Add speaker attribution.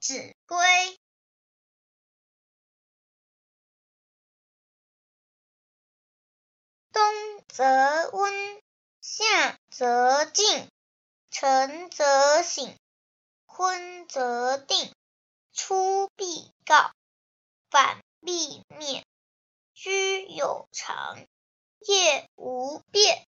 Speaker 1: 子规。冬则温，夏则静，晨则省，昏则定。出必告，反必面。居有常，业无变。